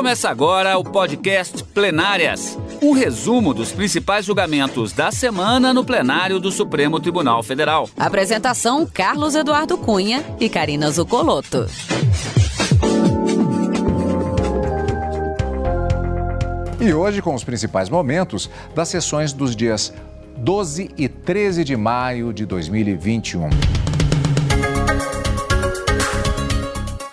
Começa agora o podcast Plenárias um resumo dos principais julgamentos da semana no plenário do Supremo Tribunal Federal. Apresentação: Carlos Eduardo Cunha e Karina Zucolotto. E hoje com os principais momentos das sessões dos dias 12 e 13 de maio de 2021.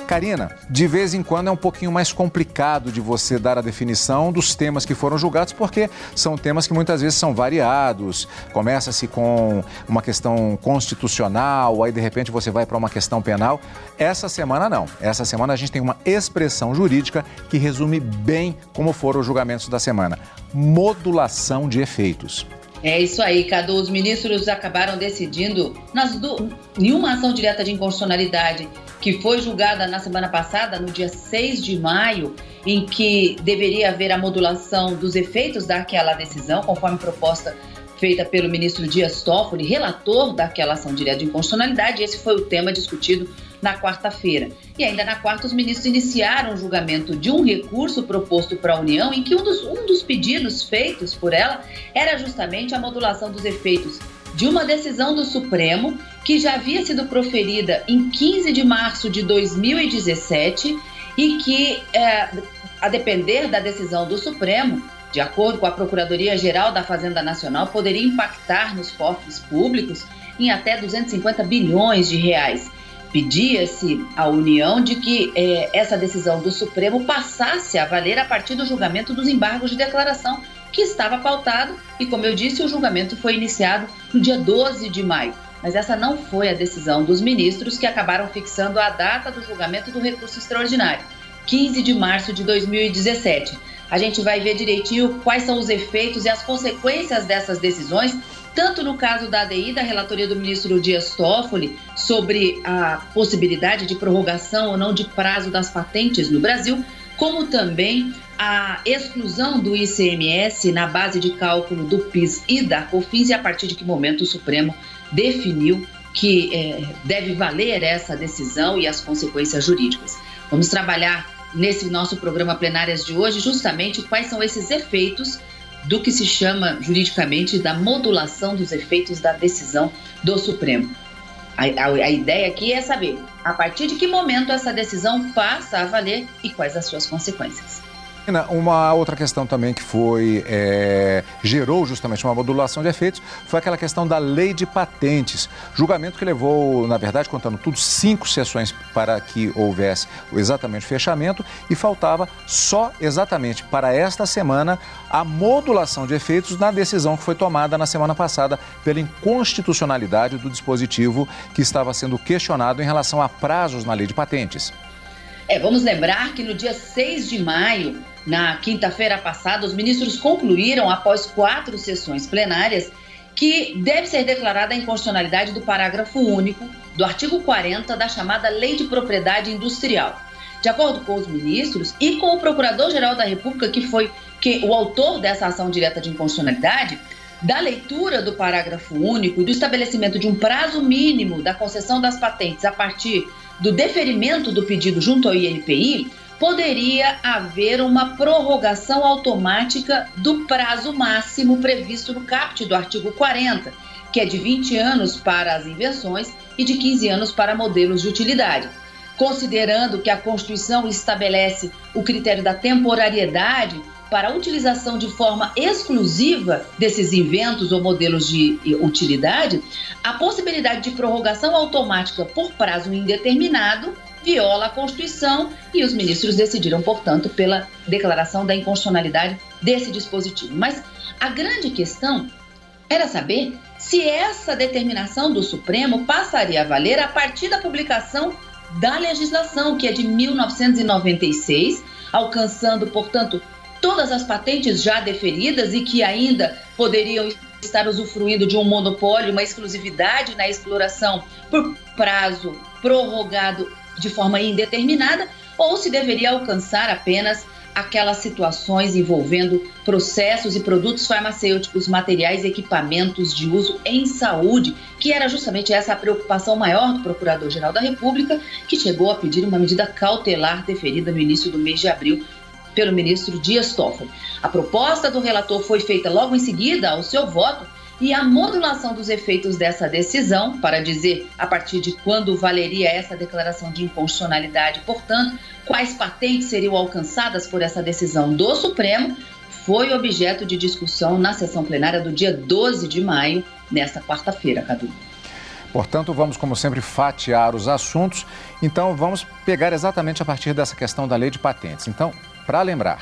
Karina, de vez em quando é um pouquinho mais complicado de você dar a definição dos temas que foram julgados, porque são temas que muitas vezes são variados. Começa-se com uma questão constitucional, aí de repente você vai para uma questão penal. Essa semana não. Essa semana a gente tem uma expressão jurídica que resume bem como foram os julgamentos da semana: modulação de efeitos. É isso aí, Cadu. Os ministros acabaram decidindo nas do... em uma ação direta de inconstitucionalidade que foi julgada na semana passada, no dia 6 de maio, em que deveria haver a modulação dos efeitos daquela decisão, conforme proposta feita pelo ministro Dias Toffoli, relator daquela ação direta de inconstitucionalidade. Esse foi o tema discutido na quarta-feira. E ainda na quarta, os ministros iniciaram o julgamento de um recurso proposto para a União, em que um dos, um dos pedidos feitos por ela era justamente a modulação dos efeitos de uma decisão do Supremo que já havia sido proferida em 15 de março de 2017 e que, é, a depender da decisão do Supremo, de acordo com a Procuradoria-Geral da Fazenda Nacional, poderia impactar nos cofres públicos em até 250 bilhões de reais. Pedia-se à União de que é, essa decisão do Supremo passasse a valer a partir do julgamento dos embargos de declaração que estava pautado e, como eu disse, o julgamento foi iniciado no dia 12 de maio. Mas essa não foi a decisão dos ministros que acabaram fixando a data do julgamento do recurso extraordinário, 15 de março de 2017. A gente vai ver direitinho quais são os efeitos e as consequências dessas decisões, tanto no caso da ADI, da relatoria do ministro Dias Toffoli, sobre a possibilidade de prorrogação ou não de prazo das patentes no Brasil, como também a exclusão do ICMS na base de cálculo do PIS e da COFINS e a partir de que momento o Supremo definiu que é, deve valer essa decisão e as consequências jurídicas. Vamos trabalhar nesse nosso programa plenárias de hoje justamente quais são esses efeitos do que se chama juridicamente da modulação dos efeitos da decisão do Supremo. A, a, a, ideia aqui é saber a partir de que momento essa decisão passa a valer e quais as suas consequências. Uma outra questão também que foi é, gerou justamente uma modulação de efeitos foi aquela questão da lei de patentes. Julgamento que levou, na verdade, contando tudo, cinco sessões para que houvesse exatamente o fechamento e faltava só exatamente para esta semana a modulação de efeitos na decisão que foi tomada na semana passada pela inconstitucionalidade do dispositivo que estava sendo questionado em relação a prazos na lei de patentes. É, vamos lembrar que no dia 6 de maio na quinta-feira passada, os ministros concluíram, após quatro sessões plenárias, que deve ser declarada a inconstitucionalidade do parágrafo único do artigo 40 da chamada Lei de Propriedade Industrial. De acordo com os ministros e com o Procurador-Geral da República, que foi que, o autor dessa ação direta de inconstitucionalidade, da leitura do parágrafo único e do estabelecimento de um prazo mínimo da concessão das patentes a partir do deferimento do pedido junto ao INPI, poderia haver uma prorrogação automática do prazo máximo previsto no caput do artigo 40, que é de 20 anos para as invenções e de 15 anos para modelos de utilidade. Considerando que a Constituição estabelece o critério da temporariedade para a utilização de forma exclusiva desses inventos ou modelos de utilidade, a possibilidade de prorrogação automática por prazo indeterminado viola a Constituição e os ministros decidiram, portanto, pela declaração da inconstitucionalidade desse dispositivo. Mas a grande questão era saber se essa determinação do Supremo passaria a valer a partir da publicação da legislação, que é de 1996, alcançando, portanto, todas as patentes já deferidas e que ainda poderiam estar usufruindo de um monopólio, uma exclusividade na exploração por prazo prorrogado de forma indeterminada ou se deveria alcançar apenas aquelas situações envolvendo processos e produtos farmacêuticos, materiais e equipamentos de uso em saúde, que era justamente essa a preocupação maior do Procurador-Geral da República, que chegou a pedir uma medida cautelar deferida no início do mês de abril pelo ministro Dias Toffoli. A proposta do relator foi feita logo em seguida ao seu voto e a modulação dos efeitos dessa decisão, para dizer a partir de quando valeria essa declaração de inconstitucionalidade, portanto, quais patentes seriam alcançadas por essa decisão do Supremo, foi objeto de discussão na sessão plenária do dia 12 de maio, nesta quarta-feira, Cadu. Portanto, vamos, como sempre, fatiar os assuntos. Então, vamos pegar exatamente a partir dessa questão da lei de patentes. Então, para lembrar,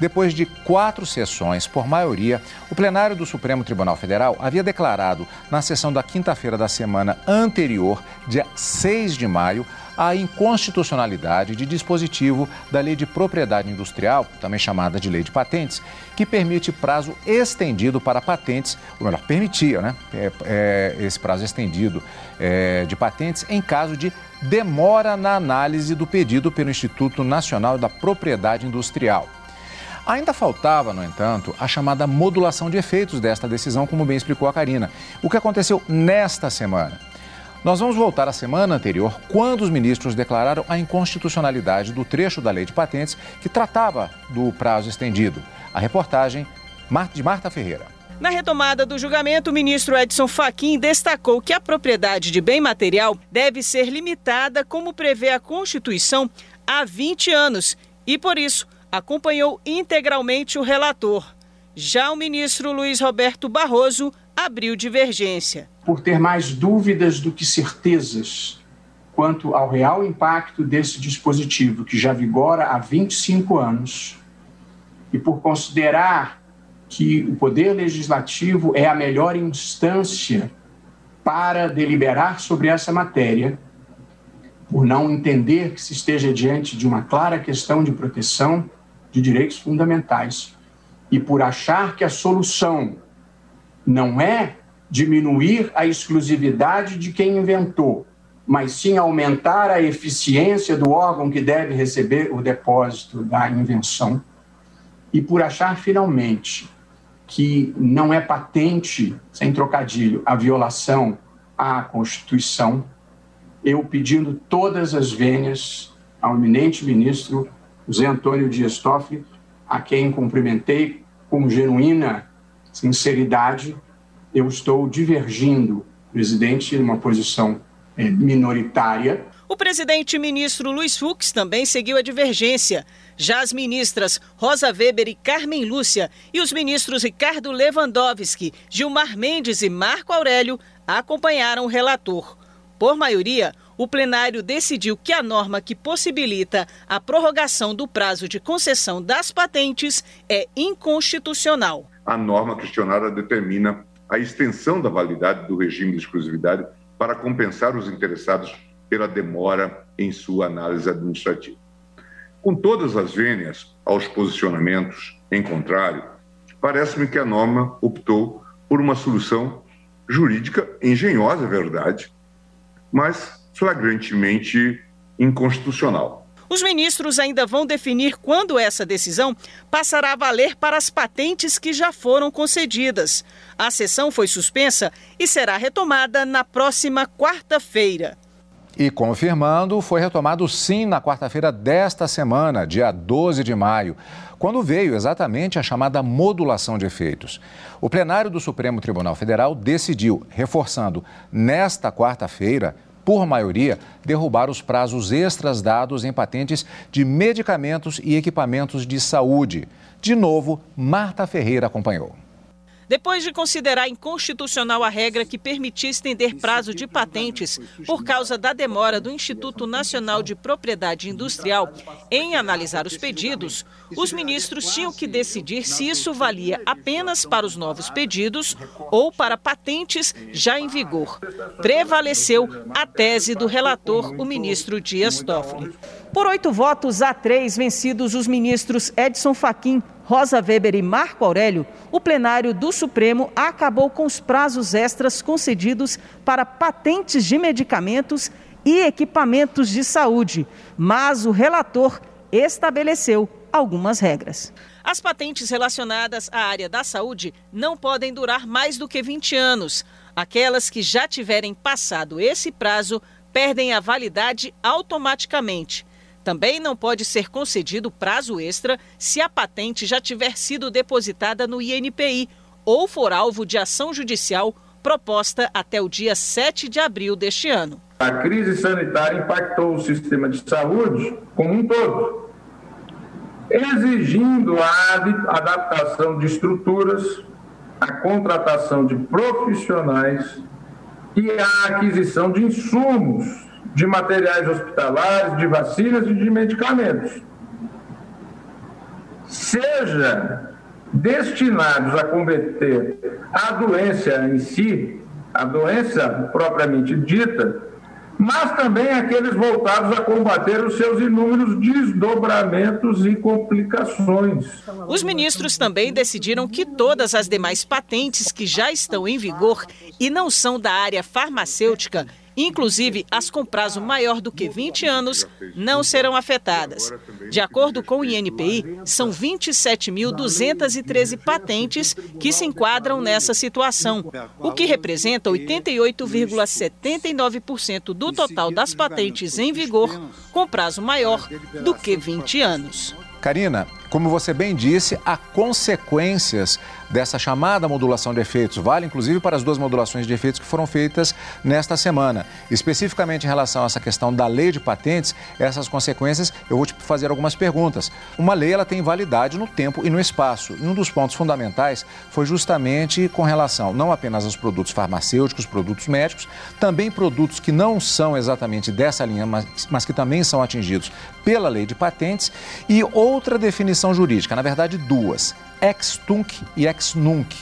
depois de quatro sessões, por maioria, o plenário do Supremo Tribunal Federal havia declarado, na sessão da quinta-feira da semana anterior, dia 6 de maio, a inconstitucionalidade de dispositivo da Lei de Propriedade Industrial, também chamada de Lei de Patentes, que permite prazo estendido para patentes, ou melhor, permitia né, é, é, esse prazo estendido é, de patentes em caso de demora na análise do pedido pelo Instituto Nacional da Propriedade Industrial. Ainda faltava, no entanto, a chamada modulação de efeitos desta decisão, como bem explicou a Karina. O que aconteceu nesta semana? Nós vamos voltar à semana anterior, quando os ministros declararam a inconstitucionalidade do trecho da lei de patentes que tratava do prazo estendido. A reportagem de Marta Ferreira. Na retomada do julgamento, o ministro Edson Fachin destacou que a propriedade de bem material deve ser limitada, como prevê a Constituição, há 20 anos e, por isso, acompanhou integralmente o relator. Já o ministro Luiz Roberto Barroso abriu divergência. Por ter mais dúvidas do que certezas quanto ao real impacto desse dispositivo, que já vigora há 25 anos, e por considerar que o Poder Legislativo é a melhor instância para deliberar sobre essa matéria, por não entender que se esteja diante de uma clara questão de proteção de direitos fundamentais e por achar que a solução não é diminuir a exclusividade de quem inventou, mas sim aumentar a eficiência do órgão que deve receber o depósito da invenção, e por achar finalmente que não é patente, sem trocadilho, a violação à Constituição, eu pedindo todas as vênias ao eminente ministro José Antônio Dias Toffoli, a quem cumprimentei com genuína sinceridade, eu estou divergindo, presidente, numa posição é, minoritária. O presidente ministro Luiz Fux também seguiu a divergência. Já as ministras Rosa Weber e Carmen Lúcia e os ministros Ricardo Lewandowski, Gilmar Mendes e Marco Aurélio acompanharam o relator. Por maioria, o plenário decidiu que a norma que possibilita a prorrogação do prazo de concessão das patentes é inconstitucional a norma questionada determina a extensão da validade do regime de exclusividade para compensar os interessados pela demora em sua análise administrativa. Com todas as vênias aos posicionamentos em contrário, parece-me que a norma optou por uma solução jurídica engenhosa, é verdade, mas flagrantemente inconstitucional. Os ministros ainda vão definir quando essa decisão passará a valer para as patentes que já foram concedidas. A sessão foi suspensa e será retomada na próxima quarta-feira. E confirmando, foi retomado sim na quarta-feira desta semana, dia 12 de maio, quando veio exatamente a chamada modulação de efeitos. O plenário do Supremo Tribunal Federal decidiu, reforçando nesta quarta-feira, por maioria, derrubar os prazos extras dados em patentes de medicamentos e equipamentos de saúde. De novo, Marta Ferreira acompanhou. Depois de considerar inconstitucional a regra que permitia estender prazo de patentes por causa da demora do Instituto Nacional de Propriedade Industrial em analisar os pedidos, os ministros tinham que decidir se isso valia apenas para os novos pedidos ou para patentes já em vigor. Prevaleceu a tese do relator, o ministro Dias Toffoli. Por oito votos a três vencidos os ministros Edson Fachin, Rosa Weber e Marco Aurélio, o plenário do Supremo acabou com os prazos extras concedidos para patentes de medicamentos e equipamentos de saúde, mas o relator estabeleceu algumas regras. As patentes relacionadas à área da saúde não podem durar mais do que 20 anos. Aquelas que já tiverem passado esse prazo perdem a validade automaticamente. Também não pode ser concedido prazo extra se a patente já tiver sido depositada no INPI ou for alvo de ação judicial proposta até o dia 7 de abril deste ano. A crise sanitária impactou o sistema de saúde como um todo, exigindo a adaptação de estruturas, a contratação de profissionais e a aquisição de insumos, de materiais hospitalares, de vacinas e de medicamentos. Seja destinados a combater a doença em si, a doença propriamente dita, mas também aqueles voltados a combater os seus inúmeros desdobramentos e complicações. Os ministros também decidiram que todas as demais patentes que já estão em vigor e não são da área farmacêutica inclusive as com prazo maior do que 20 anos, não serão afetadas. De acordo com o INPI, são 27.213 patentes que se enquadram nessa situação, o que representa 88,79% do total das patentes em vigor com prazo maior do que 20 anos. Karina, como você bem disse, há consequências dessa chamada modulação de efeitos. Vale, inclusive, para as duas modulações de efeitos que foram feitas nesta semana. Especificamente em relação a essa questão da lei de patentes, essas consequências, eu vou te fazer algumas perguntas. Uma lei, ela tem validade no tempo e no espaço. E um dos pontos fundamentais foi justamente com relação não apenas aos produtos farmacêuticos, produtos médicos, também produtos que não são exatamente dessa linha, mas, mas que também são atingidos pela lei de patentes. E outra definição jurídica, na verdade, duas ex-tunc e ex-nunc.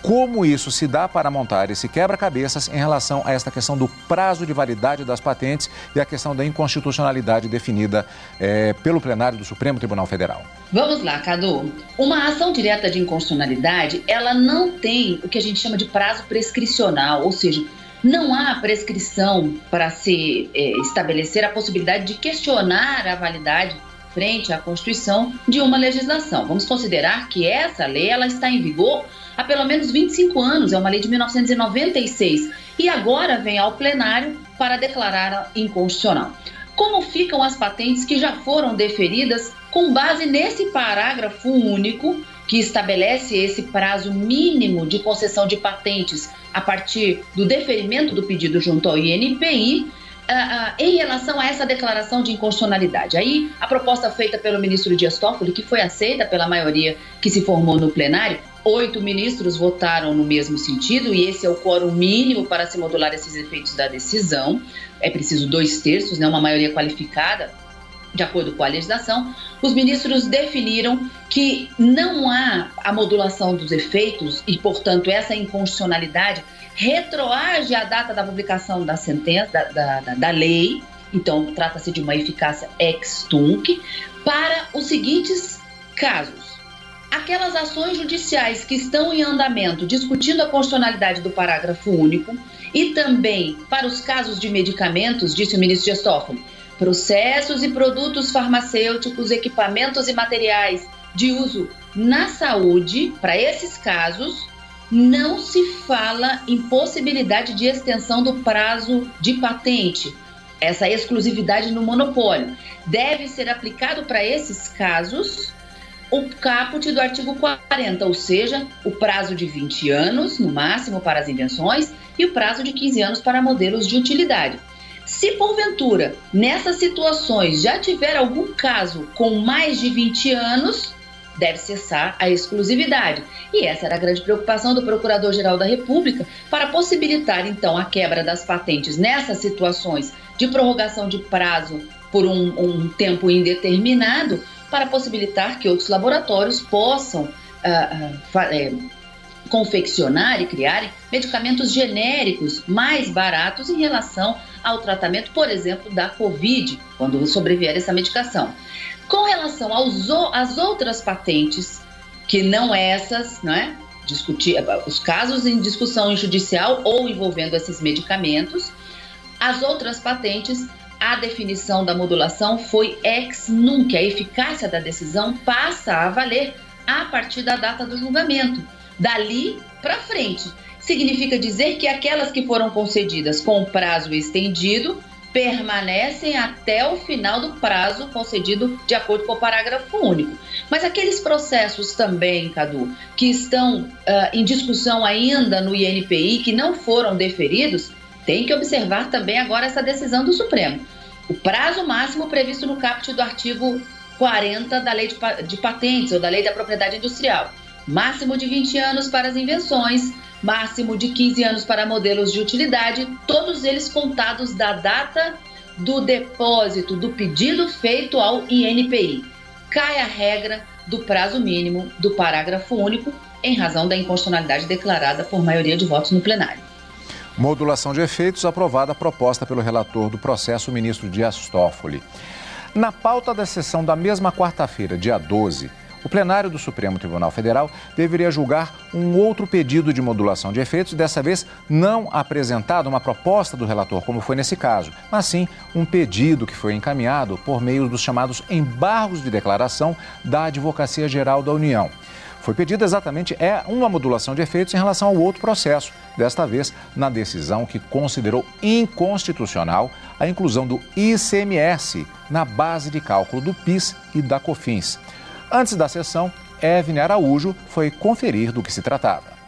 Como isso se dá para montar esse quebra-cabeças em relação a esta questão do prazo de validade das patentes e a questão da inconstitucionalidade definida é, pelo plenário do Supremo Tribunal Federal? Vamos lá, Cadu. Uma ação direta de inconstitucionalidade, ela não tem o que a gente chama de prazo prescricional, ou seja, não há prescrição para se é, estabelecer a possibilidade de questionar a validade frente à Constituição de uma legislação. Vamos considerar que essa lei ela está em vigor há pelo menos 25 anos, é uma lei de 1996 e agora vem ao plenário para declarar inconstitucional. Como ficam as patentes que já foram deferidas com base nesse parágrafo único que estabelece esse prazo mínimo de concessão de patentes a partir do deferimento do pedido junto ao INPI uh, em relação a essa declaração de inconstitucionalidade. Aí, a proposta feita pelo ministro Dias Toffoli, que foi aceita pela maioria que se formou no plenário, oito ministros votaram no mesmo sentido e esse é o quórum mínimo para se modular esses efeitos da decisão. É preciso dois terços, né, uma maioria qualificada de acordo com a legislação, os ministros definiram que não há a modulação dos efeitos e, portanto, essa inconstitucionalidade retroage à data da publicação da sentença, da, da, da, da lei, então trata-se de uma eficácia ex-tunc, para os seguintes casos. Aquelas ações judiciais que estão em andamento discutindo a constitucionalidade do parágrafo único e também para os casos de medicamentos, disse o ministro Gestoffoli, processos e produtos farmacêuticos, equipamentos e materiais de uso na saúde, para esses casos, não se fala em possibilidade de extensão do prazo de patente, essa exclusividade no monopólio. Deve ser aplicado para esses casos o caput do artigo 40, ou seja, o prazo de 20 anos, no máximo, para as invenções e o prazo de 15 anos para modelos de utilidade. Se porventura nessas situações já tiver algum caso com mais de 20 anos, deve cessar a exclusividade. E essa era a grande preocupação do Procurador-Geral da República para possibilitar então a quebra das patentes nessas situações de prorrogação de prazo por um, um tempo indeterminado, para possibilitar que outros laboratórios possam uh, uh, é, confeccionar e criarem medicamentos genéricos mais baratos em relação ao tratamento, por exemplo, da Covid, quando sobrevier essa medicação. Com relação aos, às outras patentes, que não essas, não é? Discutir, os casos em discussão judicial ou envolvendo esses medicamentos, as outras patentes, a definição da modulação foi ex nunc, a eficácia da decisão passa a valer a partir da data do julgamento. Dali para frente, significa dizer que aquelas que foram concedidas com prazo estendido permanecem até o final do prazo concedido de acordo com o parágrafo único. Mas aqueles processos também, Cadu, que estão uh, em discussão ainda no INPI, que não foram deferidos, tem que observar também agora essa decisão do Supremo. O prazo máximo previsto no caput do artigo 40 da Lei de Patentes ou da Lei da Propriedade Industrial. Máximo de 20 anos para as invenções, máximo de 15 anos para modelos de utilidade, todos eles contados da data do depósito do pedido feito ao INPI. Cai a regra do prazo mínimo do parágrafo único em razão da inconstitucionalidade declarada por maioria de votos no plenário. Modulação de efeitos aprovada proposta pelo relator do processo, o ministro Dias Toffoli. Na pauta da sessão da mesma quarta-feira, dia 12, o plenário do Supremo Tribunal Federal deveria julgar um outro pedido de modulação de efeitos, dessa vez não apresentado uma proposta do relator, como foi nesse caso, mas sim um pedido que foi encaminhado por meio dos chamados embargos de declaração da Advocacia Geral da União. Foi pedido exatamente é uma modulação de efeitos em relação ao outro processo, desta vez na decisão que considerou inconstitucional a inclusão do ICMS na base de cálculo do PIS e da COFINS. Antes da sessão, Evne Araújo foi conferir do que se tratava.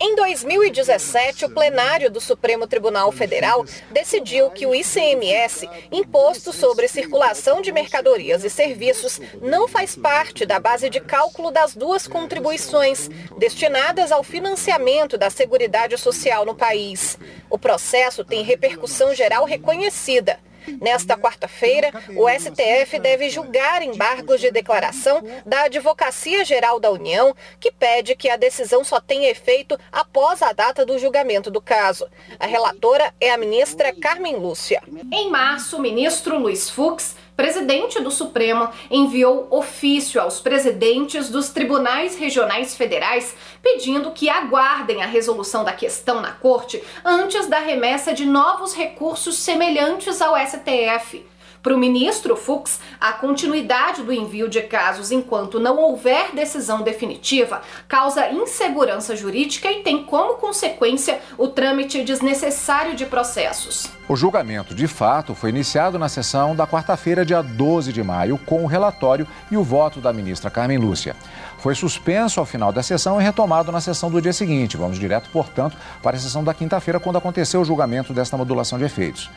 Em 2017, o plenário do Supremo Tribunal Federal decidiu que o ICMS, Imposto sobre Circulação de Mercadorias e Serviços, não faz parte da base de cálculo das duas contribuições destinadas ao financiamento da Seguridade Social no país. O processo tem repercussão geral reconhecida. Nesta quarta-feira, o STF deve julgar embargos de declaração da Advocacia Geral da União, que pede que a decisão só tenha efeito após a data do julgamento do caso. A relatora é a ministra Carmen Lúcia. Em março, o ministro Luiz Fux presidente do Supremo enviou ofício aos presidentes dos tribunais regionais federais pedindo que aguardem a resolução da questão na corte antes da remessa de novos recursos semelhantes ao STF. Para o ministro Fux, a continuidade do envio de casos enquanto não houver decisão definitiva causa insegurança jurídica e tem como consequência o trâmite desnecessário de processos. O julgamento, de fato, foi iniciado na sessão da quarta-feira, dia 12 de maio, com o relatório e o voto da ministra Carmen Lúcia. Foi suspenso ao final da sessão e retomado na sessão do dia seguinte. Vamos direto, portanto, para a sessão da quinta-feira, quando aconteceu o julgamento desta modulação de efeitos.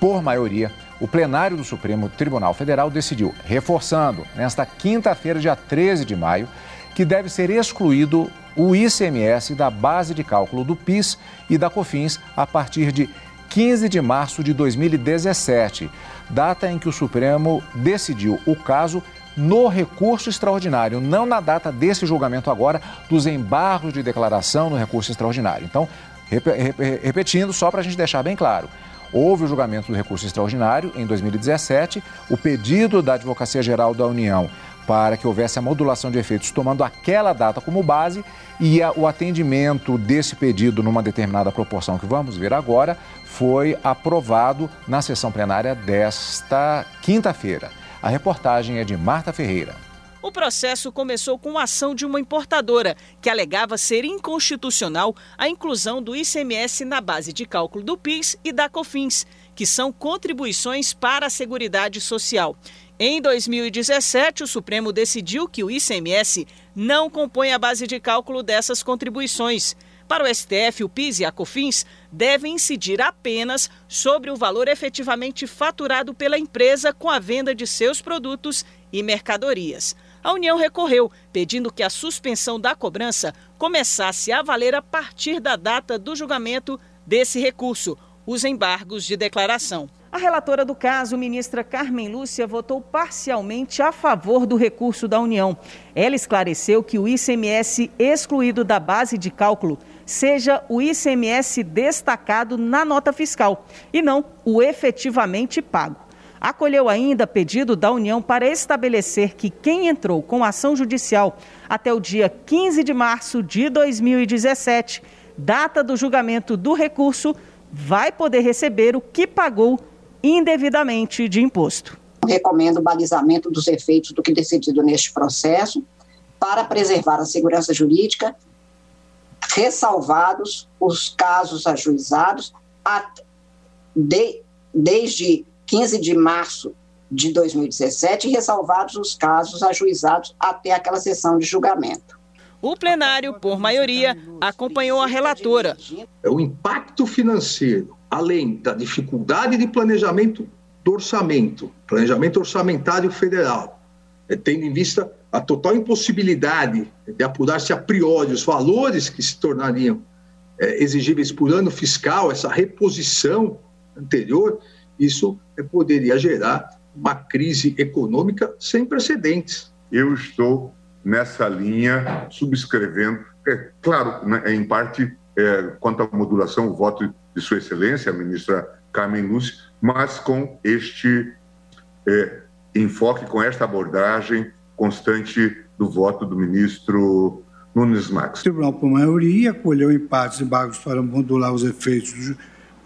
Por maioria, o plenário do Supremo Tribunal Federal decidiu, reforçando, nesta quinta-feira, dia 13 de maio, que deve ser excluído o ICMS da base de cálculo do PIS e da COFINS a partir de 15 de março de 2017, data em que o Supremo decidiu o caso no recurso extraordinário, não na data desse julgamento agora dos embargos de declaração no recurso extraordinário. Então, repetindo, só para a gente deixar bem claro, Houve o julgamento do recurso extraordinário em 2017, o pedido da Advocacia Geral da União para que houvesse a modulação de efeitos tomando aquela data como base e a, o atendimento desse pedido numa determinada proporção que vamos ver agora foi aprovado na sessão plenária desta quinta-feira. A reportagem é de Marta Ferreira. O processo começou com a ação de uma importadora, que alegava ser inconstitucional a inclusão do ICMS na base de cálculo do PIS e da COFINS, que são contribuições para a Seguridade Social. Em 2017, o Supremo decidiu que o ICMS não compõe a base de cálculo dessas contribuições. Para o STF, o PIS e a COFINS devem incidir apenas sobre o valor efetivamente faturado pela empresa com a venda de seus produtos e mercadorias a União recorreu, pedindo que a suspensão da cobrança começasse a valer a partir da data do julgamento desse recurso, os embargos de declaração. A relatora do caso, ministra Carmen Lúcia, votou parcialmente a favor do recurso da União. Ela esclareceu que o ICMS excluído da base de cálculo seja o ICMS destacado na nota fiscal e não o efetivamente pago. Acolheu ainda pedido da União para estabelecer que quem entrou com ação judicial até o dia 15 de março de 2017, data do julgamento do recurso, vai poder receber o que pagou indevidamente de imposto. Recomendo o balizamento dos efeitos do que decidido neste processo para preservar a segurança jurídica, ressalvados os casos ajuizados de desde 15 de março de 2017, ressalvados os casos ajuizados até aquela sessão de julgamento. O plenário, por maioria, acompanhou a relatora. É o impacto financeiro, além da dificuldade de planejamento do orçamento, planejamento orçamentário federal, é, tendo em vista a total impossibilidade de apurar-se a priori os valores que se tornariam é, exigíveis por ano fiscal, essa reposição anterior, isso poderia gerar uma crise econômica sem precedentes. Eu estou nessa linha, subscrevendo, é claro, né, em parte, é, quanto à modulação, o voto de Sua Excelência, a ministra Carmen Lúcia, mas com este é, enfoque, com esta abordagem constante do voto do ministro Nunes Max. O tribunal, por maioria, acolheu empates e embargos para modular os efeitos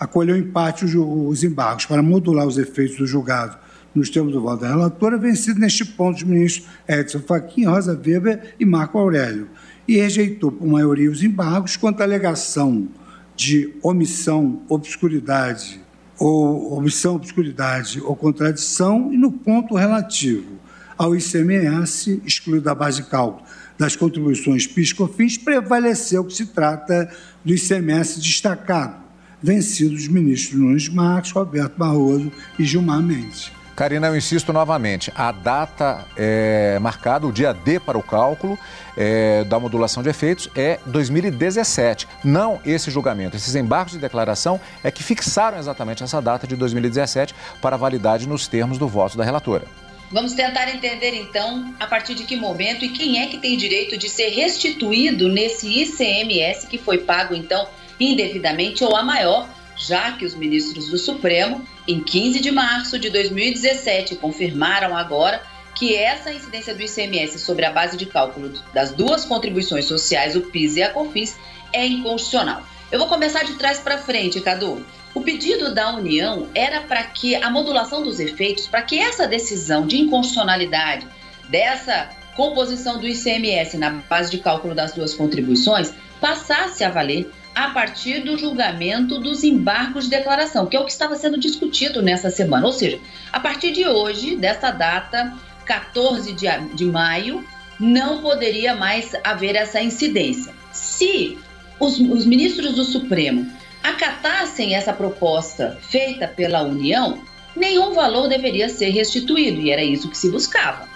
acolheu empate os embargos para modular os efeitos do julgado nos termos do voto da relatora, vencido neste ponto os ministros Edson Fachin, Rosa Weber e Marco Aurélio, e rejeitou por maioria os embargos quanto à alegação de omissão, obscuridade ou omissão, obscuridade ou contradição e no ponto relativo ao ICMS, excluído da base de cálculo das contribuições PIS/COFINS, prevaleceu que se trata do ICMS destacado, vencido os ministros Nunes Marques, Roberto Barroso e Gilmar Mendes. Karina, eu insisto novamente, a data é marcada, o dia D para o cálculo é, da modulação de efeitos é 2017, não esse julgamento. Esses embargos de declaração é que fixaram exatamente essa data de 2017 para validade nos termos do voto da relatora. Vamos tentar entender então a partir de que momento e quem é que tem direito de ser restituído nesse ICMS que foi pago então indevidamente ou a maior já que os ministros do Supremo, em 15 de março de 2017, confirmaram agora que essa incidência do ICMS sobre a base de cálculo das duas contribuições sociais, o PIS e a COFINS, é inconstitucional. Eu vou começar de trás para frente, Cadu. O pedido da União era para que a modulação dos efeitos, para que essa decisão de inconstitucionalidade dessa composição do ICMS na base de cálculo das duas contribuições passasse a valer a partir do julgamento dos embargos de declaração, que é o que estava sendo discutido nessa semana. Ou seja, a partir de hoje, dessa data, 14 de, de maio, não poderia mais haver essa incidência. Se os, os ministros do Supremo acatassem essa proposta feita pela União, nenhum valor deveria ser restituído, e era isso que se buscava.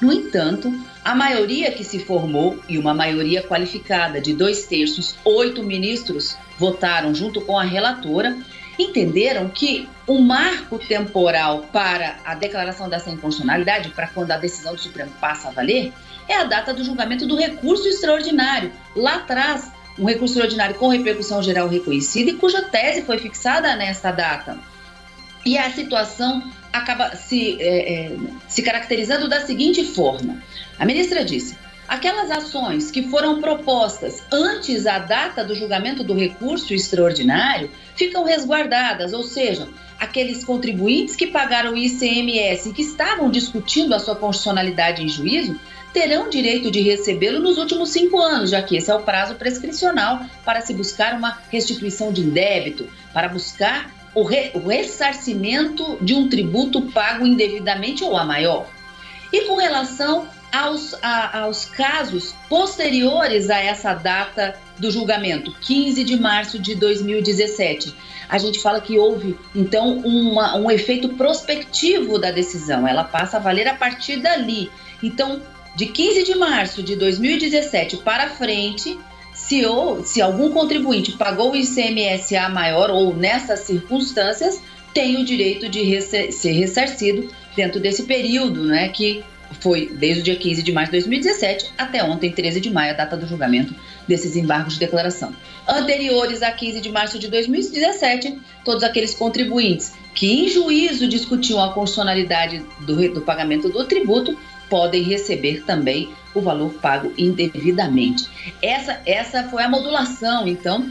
No entanto, a maioria que se formou, e uma maioria qualificada de dois terços, oito ministros votaram junto com a relatora, entenderam que o marco temporal para a declaração dessa inconstitucionalidade, para quando a decisão do Supremo passa a valer, é a data do julgamento do recurso extraordinário. Lá atrás, um recurso extraordinário com repercussão geral reconhecida e cuja tese foi fixada nesta data. E a situação acaba se, é, é, se caracterizando da seguinte forma: a ministra disse. Aquelas ações que foram propostas antes da data do julgamento do recurso extraordinário ficam resguardadas, ou seja, aqueles contribuintes que pagaram o ICMS e que estavam discutindo a sua constitucionalidade em juízo terão direito de recebê-lo nos últimos cinco anos, já que esse é o prazo prescricional para se buscar uma restituição de débito, para buscar o, re, o ressarcimento de um tributo pago indevidamente ou a maior. E com relação aos, a, aos casos posteriores a essa data do julgamento, 15 de março de 2017, a gente fala que houve, então, uma, um efeito prospectivo da decisão. Ela passa a valer a partir dali. Então, de 15 de março de 2017 para frente, se, ou, se algum contribuinte pagou o ICMS a maior ou nessas circunstâncias, tem o direito de ser ressarcido dentro desse período, né, que foi desde o dia 15 de março de 2017 até ontem, 13 de maio, a data do julgamento desses embargos de declaração. Anteriores a 15 de março de 2017, todos aqueles contribuintes que em juízo discutiam a constitucionalidade do, do pagamento do tributo podem receber também o valor pago indevidamente. Essa, essa foi a modulação, então,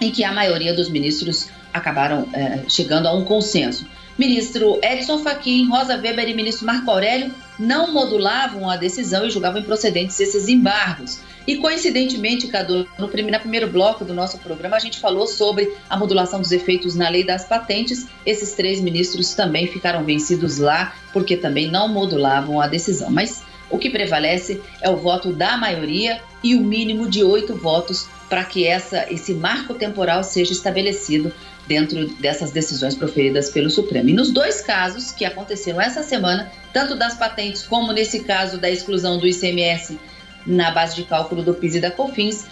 em que a maioria dos ministros acabaram é, chegando a um consenso. Ministro Edson Fachin, Rosa Weber e ministro Marco Aurélio não modulavam a decisão e julgavam improcedentes esses embargos. E coincidentemente, Cadu, no primeiro, bloco do nosso programa, a gente falou sobre a modulação dos efeitos na lei das patentes. Esses três ministros também ficaram vencidos lá, porque também não modulavam a decisão. Mas o que prevalece é o voto da maioria e o mínimo de oito votos para que essa, esse marco temporal seja estabelecido dentro dessas decisões proferidas pelo Supremo. E nos dois casos que aconteceram essa semana, tanto das patentes como nesse caso da exclusão do ICMS na base de cálculo do PIS e da COFINS,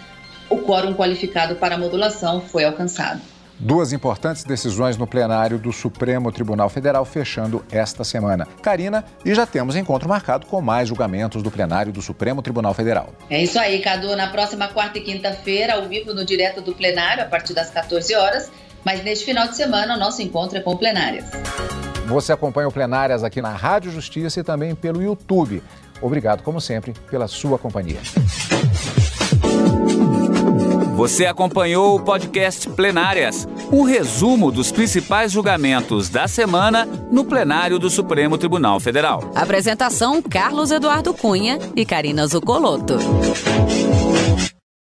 o quórum qualificado para a modulação foi alcançado. Duas importantes decisões no plenário do Supremo Tribunal Federal fechando esta semana. Karina, e já temos encontro marcado com mais julgamentos do plenário do Supremo Tribunal Federal. É isso aí, Cadu. Na próxima quarta e quinta-feira, ao vivo no direto do plenário, a partir das 14 horas. Mas neste final de semana, o nosso encontro é com plenárias. Você acompanha o Plenárias aqui na Rádio Justiça e também pelo YouTube. Obrigado, como sempre, pela sua companhia. Você acompanhou o podcast Plenárias, um resumo dos principais julgamentos da semana no plenário do Supremo Tribunal Federal. Apresentação: Carlos Eduardo Cunha e Karina Zucolotto.